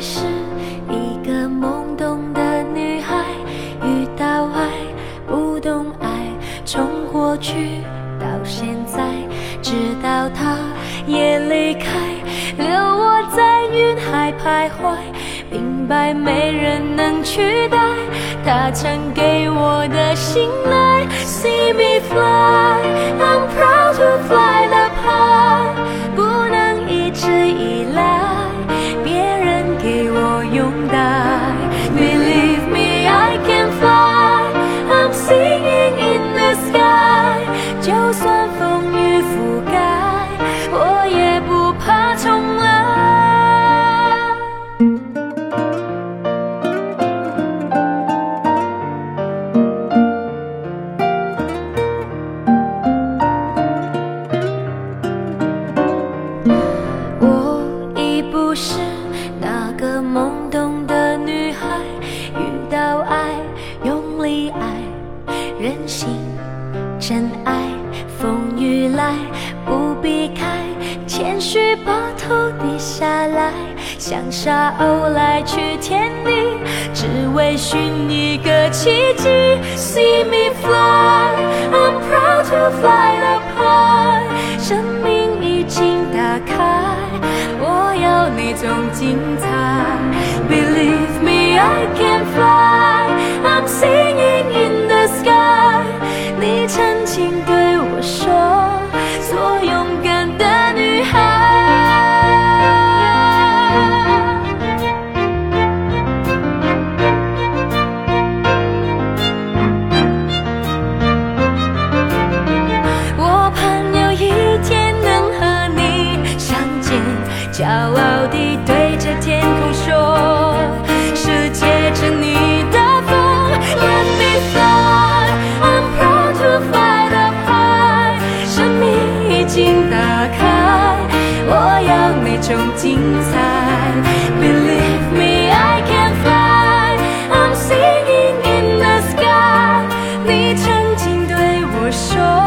是一个懵懂的女孩遇到爱不懂爱从过去到现在直到他也离开留我在云海徘徊明白没人能取代他曾给我的信赖 see me fly 不避开，谦虚把头低下来，像沙鸥来去天地，只为寻一个奇迹。See me fly, I'm proud to fly the high，生命已经打开，我要那种精彩。Believe me, I can fly. 骄傲地对着天空说：“世界着你的风，Let me fly，I'm proud to fly the high。”生命已经打开，我要那种精彩。Believe me，I can fly，I'm singing in the sky。你曾经对我说。